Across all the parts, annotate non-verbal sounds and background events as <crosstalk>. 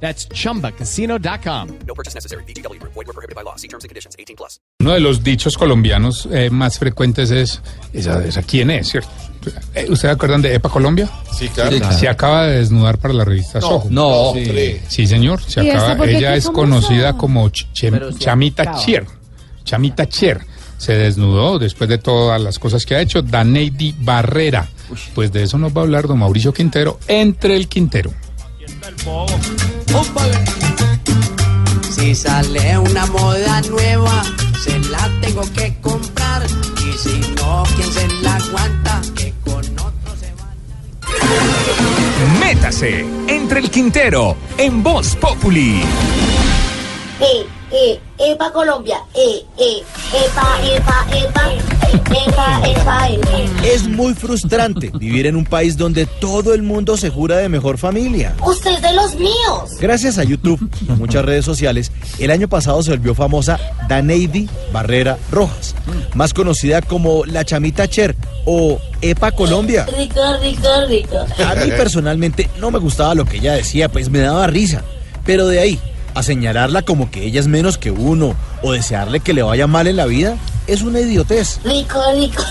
That's chumbacasino.com. No purchase necessary. BGW. Void were prohibited by law. See terms and conditions. 18 plus. Uno de los dichos colombianos eh, más frecuentes es, esa, esa quién es, ¿cierto? Eh, ¿Ustedes se acuerdan de EPA Colombia? Sí, claro. Se acaba de desnudar para la revista Soho. No, Sí, hombre. Sí, señor. Se ¿Y esta acaba, ella es famosa? conocida como Ch- Chamita Chier. Chamita Chier. Se desnudó después de todas las cosas que ha hecho. Daneidi Barrera. Pues de eso nos va a hablar don Mauricio Quintero, entre el Quintero. Si sale una moda nueva, se la tengo que comprar. Y si no, ¿quién se la aguanta? Que con otro se va. Métase entre el Quintero en Voz Populi. Eh, eh, EPA Colombia, eh, eh, EPA, EPA, EPA, EPA, EPA, EPA. Es muy frustrante vivir en un país donde todo el mundo se jura de mejor familia. Usted es de los míos. Gracias a YouTube y a muchas redes sociales, el año pasado se volvió famosa Daneidi Barrera Rojas, más conocida como la Chamita Cher o EPA Colombia. Rico, rico, rico. A mí personalmente no me gustaba lo que ella decía, pues me daba risa. Pero de ahí, a señalarla como que ella es menos que uno o desearle que le vaya mal en la vida, es una idiotez. Rico, rico.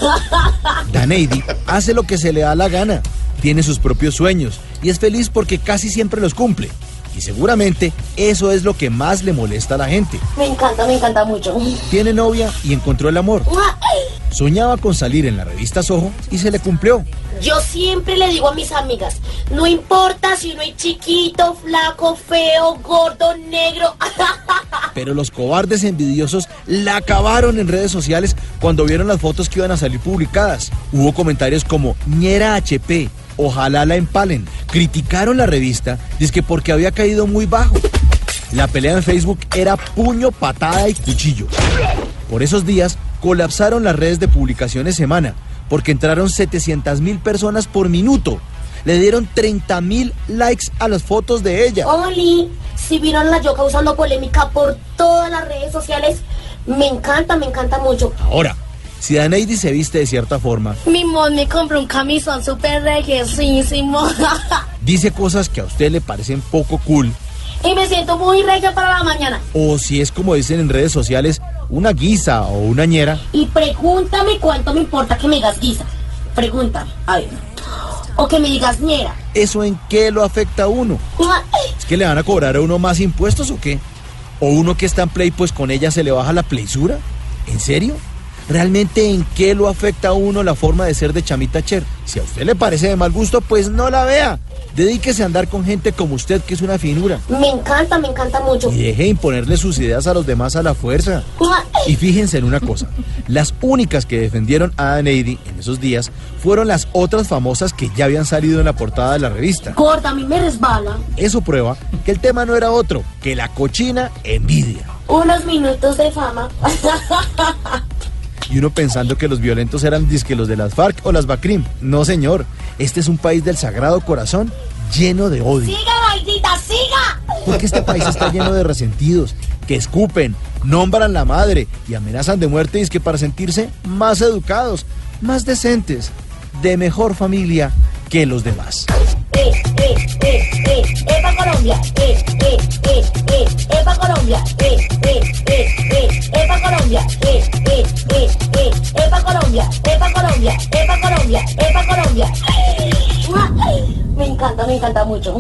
<laughs> Daneidi hace lo que se le da la gana, tiene sus propios sueños y es feliz porque casi siempre los cumple. Y seguramente eso es lo que más le molesta a la gente. Me encanta, me encanta mucho. Tiene novia y encontró el amor. Soñaba con salir en la revista Soho y se le cumplió. Yo siempre le digo a mis amigas, no importa si uno es chiquito, flaco, feo, gordo, negro. <laughs> Pero los cobardes envidiosos la acabaron en redes sociales cuando vieron las fotos que iban a salir publicadas. Hubo comentarios como ñera HP, ojalá la empalen. Criticaron la revista, que porque había caído muy bajo. La pelea en Facebook era puño, patada y cuchillo. Por esos días colapsaron las redes de publicaciones semana, porque entraron 700 mil personas por minuto. Le dieron 30 mil likes a las fotos de ella. Oli, si vieron la yo causando polémica por todas las redes sociales, me encanta, me encanta mucho. Ahora, si Daneidi se viste de cierta forma, Mi mod me compró un camisón súper reguesísimo. <laughs> dice cosas que a usted le parecen poco cool, y me siento muy regia para la mañana. o si es como dicen en redes sociales, una guisa o una ñera, Y pregúntame cuánto me importa que me digas guisa. Pregúntame, a ver. O que me digas ñera. ¿eso en qué lo afecta a uno? ¿Es que le van a cobrar a uno más impuestos o qué? ¿O uno que está en play pues con ella se le baja la playsura? ¿En serio? ¿Realmente en qué lo afecta a uno la forma de ser de Chamita Cher? Si a usted le parece de mal gusto, pues no la vea. Dedíquese a andar con gente como usted que es una finura. Me encanta, me encanta mucho. Y deje de imponerle sus ideas a los demás a la fuerza. Y fíjense en una cosa, las únicas que defendieron a Daneidi en esos días fueron las otras famosas que ya habían salido en la portada de la revista. Gorda, a mí me resbala. Eso prueba que el tema no era otro que la cochina envidia. Unos minutos de fama. <laughs> Y uno pensando que los violentos eran disque los de las FARC o las BACRIM. No, señor. Este es un país del sagrado corazón lleno de odio. ¡Siga, maldita, siga! Porque este país está lleno de resentidos, que escupen, nombran la madre y amenazan de muerte y que para sentirse más educados, más decentes, de mejor familia que los demás. Colombia. EPA Colombia. Me encanta, me encanta mucho.